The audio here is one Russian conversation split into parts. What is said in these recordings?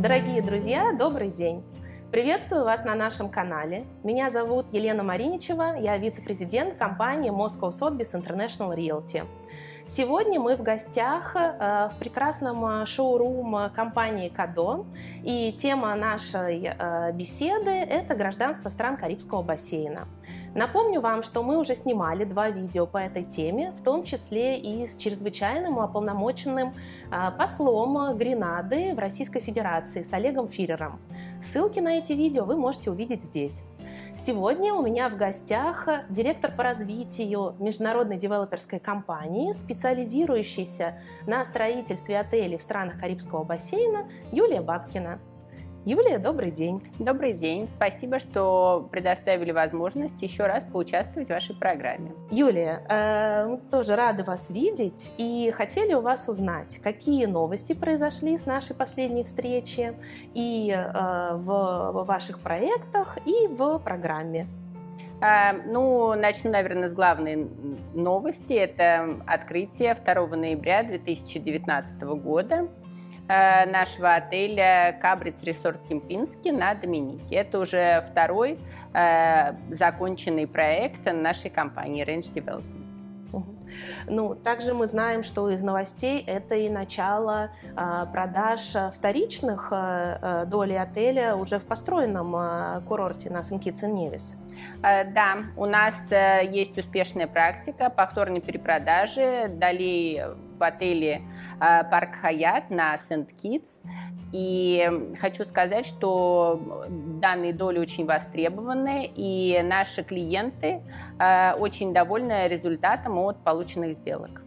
Дорогие друзья, добрый день! Приветствую вас на нашем канале. Меня зовут Елена Мариничева, я вице-президент компании Moscow Sotheby's International Realty. Сегодня мы в гостях э, в прекрасном шоурум компании Кадо, и тема нашей э, беседы – это гражданство стран Карибского бассейна. Напомню вам, что мы уже снимали два видео по этой теме, в том числе и с чрезвычайным уполномоченным послом Гренады в Российской Федерации с Олегом Фирером. Ссылки на эти видео вы можете увидеть здесь. Сегодня у меня в гостях директор по развитию международной девелоперской компании, специализирующейся на строительстве отелей в странах Карибского бассейна Юлия Бабкина. Юлия, добрый день. Добрый день. Спасибо, что предоставили возможность еще раз поучаствовать в вашей программе. Юлия, э, мы тоже рады вас видеть и хотели у вас узнать, какие новости произошли с нашей последней встречи и э, в, в ваших проектах, и в программе. Э, ну, начну, наверное, с главной новости. Это открытие 2 ноября 2019 года нашего отеля Кабриц Ресорт Кемпинский на Доминике. Это уже второй э, законченный проект нашей компании Range Development. Ну, также мы знаем, что из новостей это и начало э, продаж вторичных э, долей отеля уже в построенном э, курорте на Сен-Китс-Невис. Э, да, у нас э, есть успешная практика повторной перепродажи долей в отеле Э, парк Хаят на Сент-Китс. И хочу сказать, что данные доли очень востребованы, и наши клиенты э, очень довольны результатом от полученных сделок.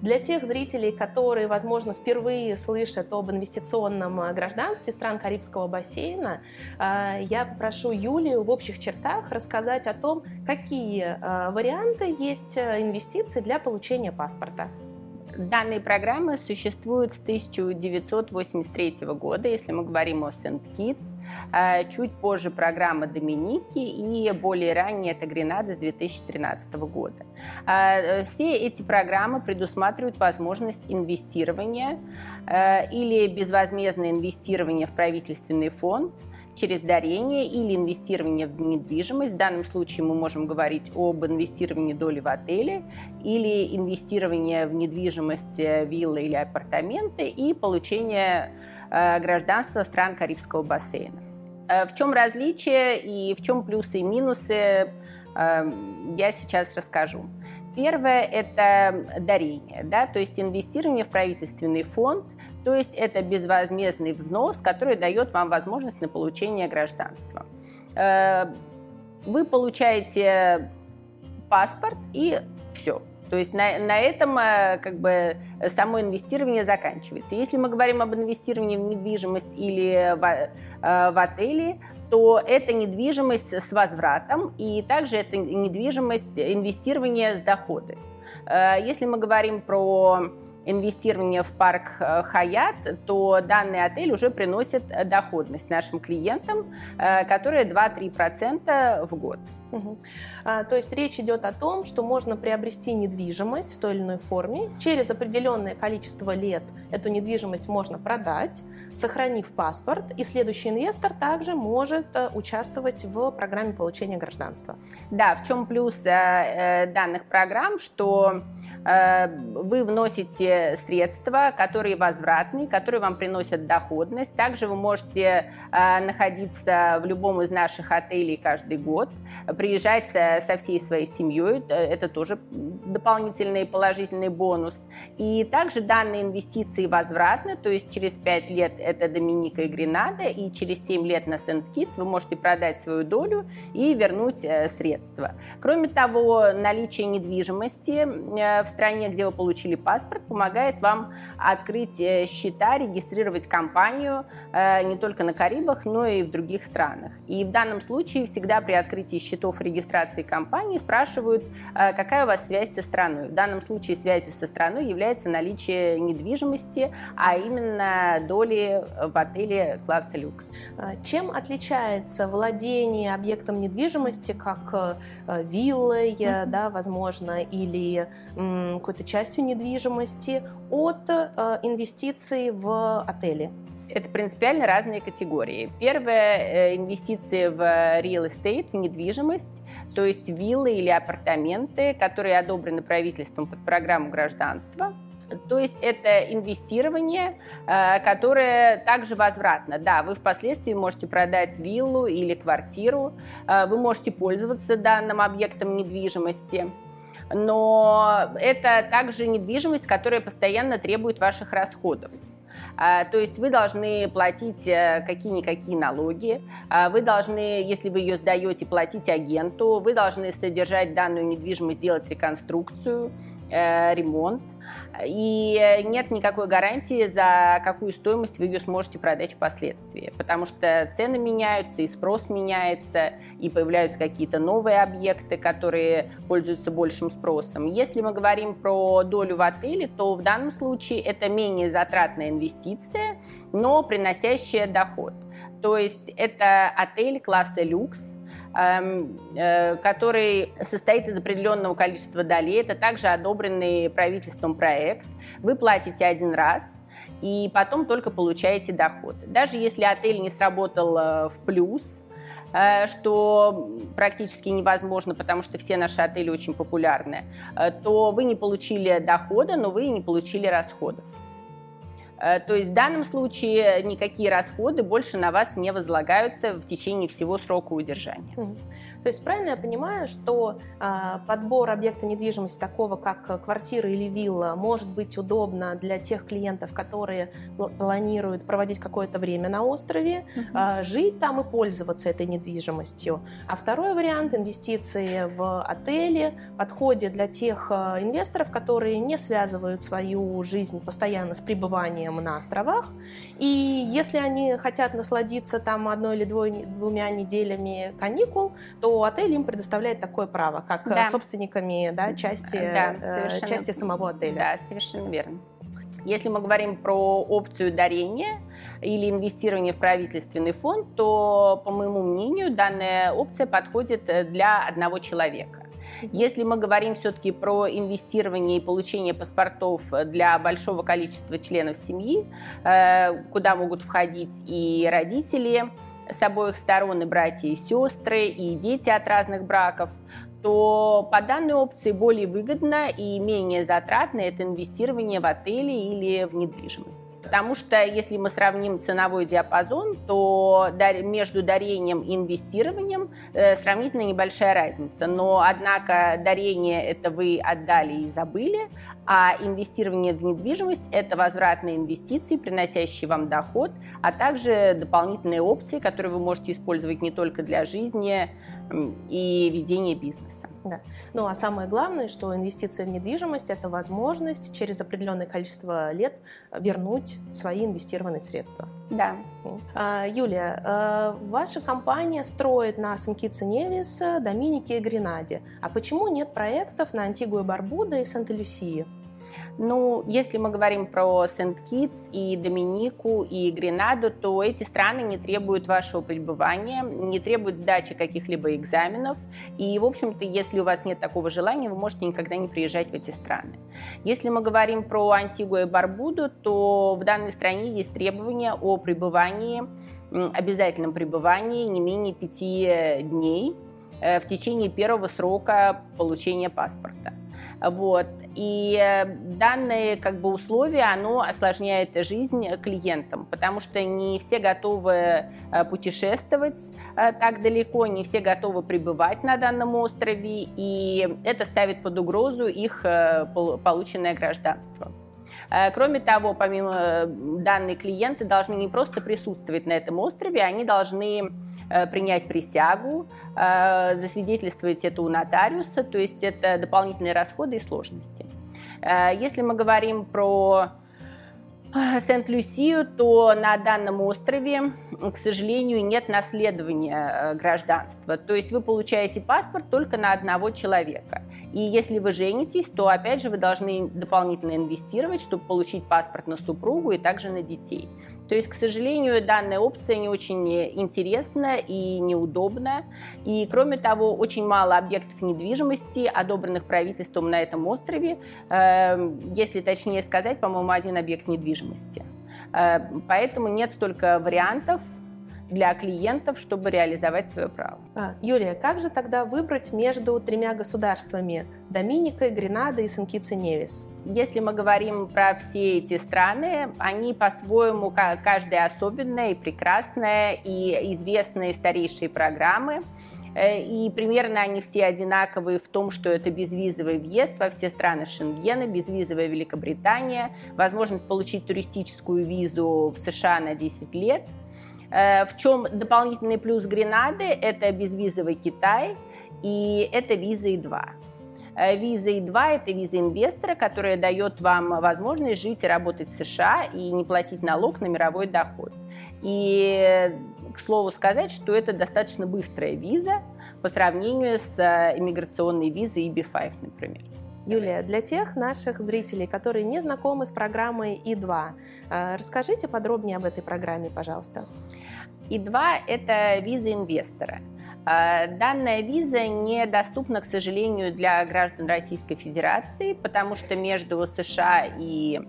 Для тех зрителей, которые, возможно, впервые слышат об инвестиционном э, гражданстве стран Карибского бассейна, я попрошу Юлию в общих чертах рассказать о том, какие варианты есть инвестиций для получения паспорта. Данные программы существуют с 1983 года, если мы говорим о Сент-Китс. А, чуть позже программа Доминики и более ранее это Гренада с 2013 года. А, все эти программы предусматривают возможность инвестирования а, или безвозмездное инвестирование в правительственный фонд через дарение или инвестирование в недвижимость. В данном случае мы можем говорить об инвестировании доли в отеле или инвестирование в недвижимость, э, виллы или апартаменты и получение э, гражданства стран Карибского бассейна. Э, в чем различие и в чем плюсы и минусы, я сейчас расскажу. Первое – это дарение, да, то есть инвестирование в правительственный фонд – то есть это безвозмездный взнос, который дает вам возможность на получение гражданства. Э, вы получаете паспорт и все. То есть на, на этом э, как бы само инвестирование заканчивается. Если мы говорим об инвестировании в недвижимость или в, э, в отели, то это недвижимость с возвратом и также это недвижимость инвестирования с доходы. Если мы говорим про инвестирования в парк э, Хаят, то данный отель уже приносит доходность нашим клиентам, э, которая 2-3% в год. Угу. А, то есть речь идет о том, что можно приобрести недвижимость в той или иной форме. Через определенное количество лет эту недвижимость можно продать, сохранив паспорт, и следующий инвестор также может э, участвовать в программе получения гражданства. Да, в чем плюс э, данных программ, что Э, вы вносите средства, которые возвратные, которые вам приносят доходность. Также вы можете э, находиться в любом из наших отелей каждый год, приезжать со всей своей семьей, э, это тоже дополнительный положительный бонус. И также данные инвестиции возвратны, то есть через 5 лет это Доминика и Гренада, и через 7 лет на Сент-Китс вы можете продать свою долю и вернуть средства. Кроме того, наличие недвижимости в стране, где вы получили паспорт, помогает вам открыть э, счета, регистрировать компанию э, не только на Карибах, но и в других странах. И в данном случае всегда при открытии счетов регистрации компании спрашивают, э, какая у вас связь со страной. В данном случае связью со страной является наличие недвижимости, а именно доли в отеле класса люкс. Чем отличается владение объектом недвижимости, как виллой, mm-hmm. да, возможно, или какой-то частью недвижимости от э, инвестиций в отели? Это принципиально разные категории. Первое – инвестиции в real estate, в недвижимость, то есть виллы или апартаменты, которые одобрены правительством под программу гражданства – то есть это инвестирование, э, которое также возвратно. Да, вы впоследствии можете продать виллу или квартиру, э, вы можете пользоваться данным объектом недвижимости, но это также недвижимость, которая постоянно требует ваших расходов. Э, то есть вы должны платить какие-никакие налоги, вы должны, если вы ее сдаете, платить агенту, вы должны содержать данную недвижимость, делать реконструкцию, ремонт и нет никакой гарантии, за какую стоимость вы ее сможете продать впоследствии, потому что цены меняются, и спрос меняется, и появляются какие-то новые объекты, которые пользуются большим спросом. Если мы говорим про долю в отеле, то в данном случае это менее затратная инвестиция, но приносящая доход. То есть это отель класса люкс, который состоит из определенного количества долей. Это также одобренный правительством проект. Вы платите один раз, и потом только получаете доход. Даже если отель не сработал э, в плюс, э, что практически невозможно, потому что все наши отели очень популярны, то вы не получили дохода, но вы не получили расходов. Э, то есть в данном случае никакие расходы больше на вас не возлагаются в течение всего срока удержания. То есть правильно я понимаю, что э, подбор объекта недвижимости такого, как квартира или вилла, может быть удобно для тех клиентов, которые планируют проводить какое-то время на острове, э, жить там и пользоваться этой недвижимостью. А второй вариант инвестиции в отели подходит для тех э, инвесторов, которые не связывают свою жизнь постоянно с пребыванием проживанием на островах. И если они хотят насладиться там одной или двой, двумя неделями каникул, то отель им предоставляет такое право, как э, да. собственниками да, части, да, э, части самого отеля. Да, совершенно верно. Если мы говорим про опцию дарения, или инвестирования в правительственный фонд, то, по моему мнению, данная опция подходит э, для одного человека. Если мы говорим все-таки про инвестирование и получение паспортов для большого количества членов семьи, э, куда могут входить и родители с обоих сторон, и братья, и сестры, и дети от разных браков, то по данной опции более выгодно и менее затратно это инвестирование в отели или в недвижимость. Потому что если мы сравним ценовой диапазон, то между дарением и инвестированием э, сравнительно небольшая разница. Но, однако, дарение это вы отдали и забыли, а инвестирование в недвижимость – это возвратные инвестиции, приносящие вам доход, а также дополнительные опции, которые вы можете использовать не только для жизни и ведения бизнеса. Да. Ну а самое главное, что инвестиция в недвижимость – это возможность через определенное количество лет вернуть свои инвестированные средства. Да. А, Юлия, а, ваша компания строит на Сен-Китсе Невис, Доминике и Гренаде. А почему нет проектов на Антигуа Барбуда и Санта-Люсии? Ну, если мы говорим про Сент-Китс и Доминику и Гренаду, то эти страны не требуют вашего пребывания, не требуют сдачи каких-либо экзаменов. И, в общем-то, если у вас нет такого желания, вы можете никогда не приезжать в эти страны. Если мы говорим про Антигуа и Барбуду, то в данной стране есть требования о пребывании, обязательном пребывании не менее пяти дней э, в течение первого срока получения паспорта. Вот. И э, данные как бы, условия, оно осложняет жизнь клиентам, потому что не все готовы э, путешествовать э, так далеко, не все готовы пребывать на данном острове, и это ставит под угрозу их полученное гражданство. Кроме того, помимо данные клиенты должны не просто присутствовать на этом острове, они должны принять присягу, э, засвидетельствовать это у нотариуса, то есть это дополнительные расходы и сложности. Э, если мы говорим про Сент-Люсию, то на данном острове, к сожалению, нет наследования гражданства. То есть вы получаете паспорт только на одного человека. И если вы женитесь, то опять же вы должны дополнительно инвестировать, чтобы получить паспорт на супругу и также на детей. То есть, к сожалению, данная опция не очень интересна и неудобна. И, кроме того, очень мало объектов недвижимости, одобренных правительством на этом острове. Эм, если точнее сказать, по-моему, один объект недвижимости. Поэтому нет столько вариантов для клиентов, чтобы реализовать свое право. А, Юлия, как же тогда выбрать между тремя государствами – Доминикой, Гренадой и Сен-Китс-и-Невис? Если мы говорим про все эти страны, они по-своему каждая особенная и прекрасная, и известные старейшие программы. Э, и примерно они все одинаковые в том, что это безвизовый въезд во все страны Шенгена, безвизовая Великобритания, возможность получить туристическую визу в США на 10 лет – в чем дополнительный плюс Гренады – это безвизовый Китай и это виза И2. Э, виза И2 – это виза инвестора, которая дает вам возможность жить и работать в США и не платить налог на мировой доход. И, к слову сказать, что это достаточно быстрая виза по сравнению с э, иммиграционной визой EB5, например. Юлия, для тех наших зрителей, которые не знакомы с программой И2, расскажите подробнее об этой программе, пожалуйста. И2 – это виза инвестора. А, данная виза недоступна, к сожалению, для граждан Российской Федерации, потому что между США и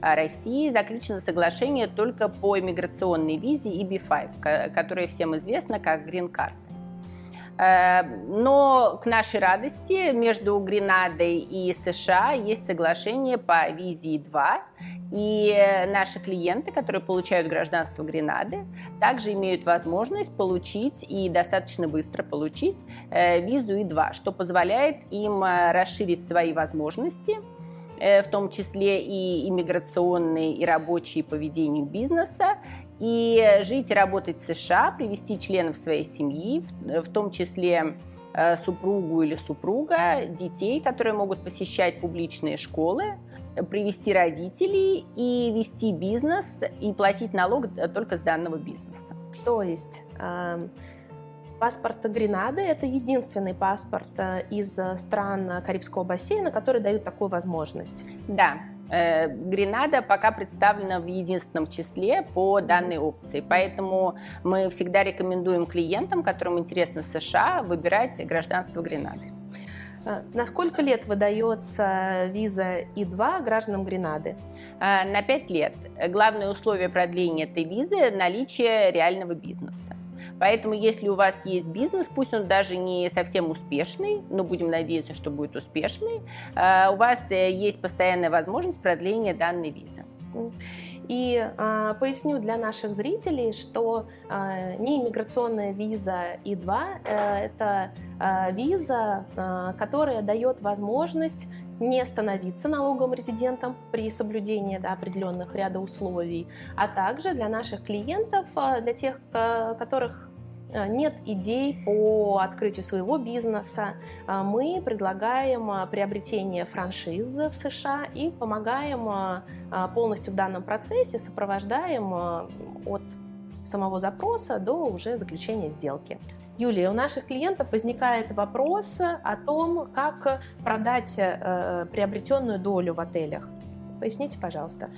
а, Россией заключено соглашение только по иммиграционной визе EB5, которая всем известна как. Э, но к нашей радости между Гренадой и США есть соглашение по визе 2, и наши клиенты, которые получают гражданство Гренады, также имеют возможность получить и достаточно быстро получить э, визу И2, что позволяет им э, расширить свои возможности, в том числе и иммиграционные, и рабочие по ведению бизнеса, и жить и работать в США, привести членов своей семьи, в том числе э, супругу или супруга, детей, которые могут посещать публичные школы, привести родителей и вести бизнес и платить налог только с данного бизнеса. То есть э, паспорт Гренады – это единственный паспорт э, из стран Карибского бассейна, который дают такую возможность? Да, Э, Гренада пока представлена в единственном числе по данной опции, поэтому мы всегда рекомендуем клиентам, которым интересно США, выбирать гражданство Гренады. Э, на сколько лет выдается виза И2 гражданам Гренады? Э, на 5 лет. Главное условие продления этой визы – наличие реального бизнеса. Поэтому, если у вас есть бизнес, пусть он даже не совсем успешный, но будем надеяться, что будет успешный, э, у вас э, есть постоянная возможность продления данной визы. И э, поясню для наших зрителей, что э, не иммиграционная виза И2 э, это э, виза, э, которая дает возможность не становиться налоговым резидентом при соблюдении да, определенных ряда условий, а также для наших клиентов, для тех, которых нет идей по открытию своего бизнеса, э, мы предлагаем э, приобретение франшиз в США и помогаем полностью в данном процессе, сопровождаем от самого запроса до уже заключения сделки. Юлия, у наших клиентов возникает вопрос о том, как продать приобретенную долю в отелях. Поясните, пожалуйста.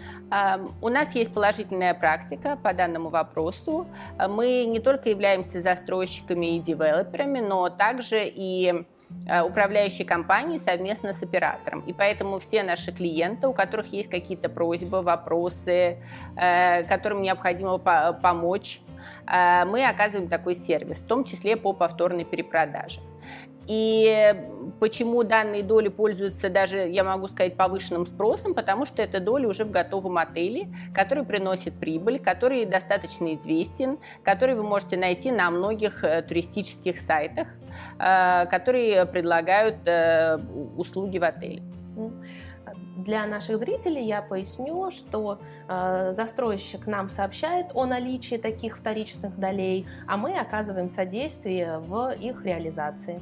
У нас есть положительная практика по данному вопросу. Мы не только являемся застройщиками и девелоперами, но также и а, управляющей компании совместно с оператором. И поэтому все наши клиенты, у которых есть какие-то просьбы, вопросы, э, которым необходимо помочь, э, мы оказываем такой сервис, в том числе по повторной перепродаже. И почему данные доли пользуются даже, я могу сказать, повышенным спросом, потому что это доли уже в готовом отеле, который приносит прибыль, который достаточно известен, который вы можете найти на многих э, туристических сайтах, э, которые предлагают э, услуги в отеле. Для наших зрителей я поясню, что э, застройщик нам сообщает о наличии таких вторичных долей, а мы оказываем содействие в их реализации.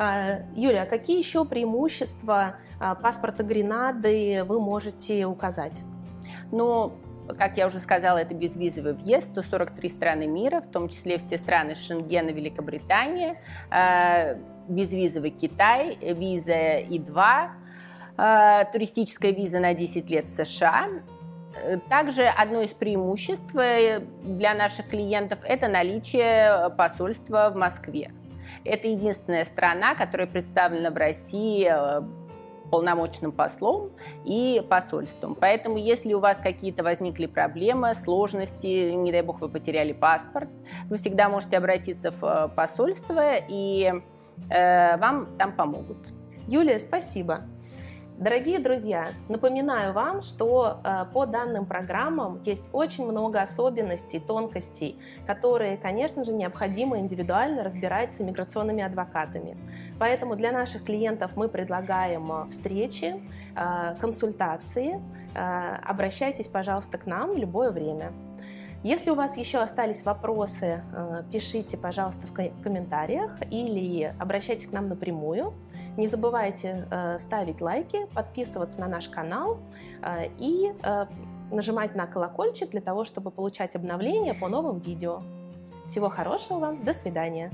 А, Юля, какие еще преимущества а, паспорта Гренады вы можете указать? Ну, как я уже сказала, это безвизовый въезд, 143 страны мира, в том числе все страны Шенгена, Великобритания, а, безвизовый Китай, виза И2, туристическая виза на 10 лет в США. Также одно из преимуществ э, для наших клиентов – это наличие посольства в Москве. Это единственная страна, которая представлена в России э, полномочным послом и посольством. Поэтому, если у вас какие-то возникли проблемы, сложности, не дай бог вы потеряли паспорт, вы всегда можете обратиться в э, посольство, и э, вам там помогут. Юлия, спасибо. Дорогие друзья, напоминаю вам, что э, по данным программам есть очень много особенностей, тонкостей, которые, конечно же, необходимо индивидуально разбирать с иммиграционными адвокатами. Поэтому для наших клиентов мы предлагаем э, встречи, э, консультации. Обращайтесь, пожалуйста, к нам в любое время. Если у вас еще остались вопросы, пишите, пожалуйста, в комментариях или обращайтесь к нам напрямую. Не забывайте э, ставить лайки, подписываться на наш канал э, и э, нажимать на колокольчик для того, чтобы получать обновления по новым видео. Всего хорошего вам, до свидания!